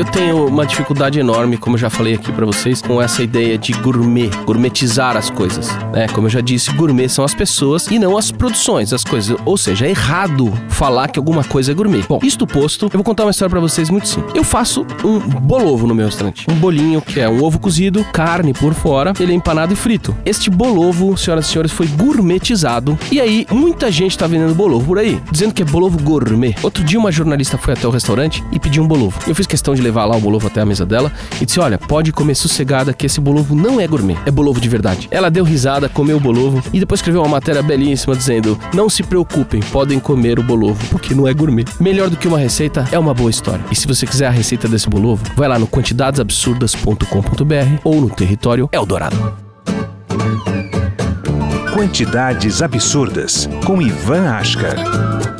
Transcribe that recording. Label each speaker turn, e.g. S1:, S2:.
S1: Eu tenho uma dificuldade enorme, como eu já falei aqui pra vocês, com essa ideia de gourmet, gourmetizar as coisas. né? como eu já disse, gourmet são as pessoas e não as produções, as coisas. Ou seja, é errado falar que alguma coisa é gourmet. Bom, isto posto, eu vou contar uma história pra vocês muito simples. Eu faço um bolovo no meu restaurante. Um bolinho que é um ovo cozido, carne por fora, ele é empanado e frito. Este bolovo, senhoras e senhores, foi gourmetizado. E aí, muita gente tá vendendo bolovo por aí, dizendo que é bolovo gourmet. Outro dia, uma jornalista foi até o restaurante e pediu um bolovo. Eu fiz questão de levar lá o bolovo até a mesa dela e disse: Olha, pode comer sossegada que esse bolovo não é gourmet, é bolovo de verdade. Ela deu risada, comeu o bolovo e depois escreveu uma matéria belíssima dizendo: Não se preocupem, podem comer o bolovo, porque não é gourmet. Melhor do que uma receita é uma boa história. E se você quiser a receita desse bolovo, vai lá no quantidadesabsurdas.com.br ou no território Eldorado.
S2: Quantidades absurdas com Ivan Ashka.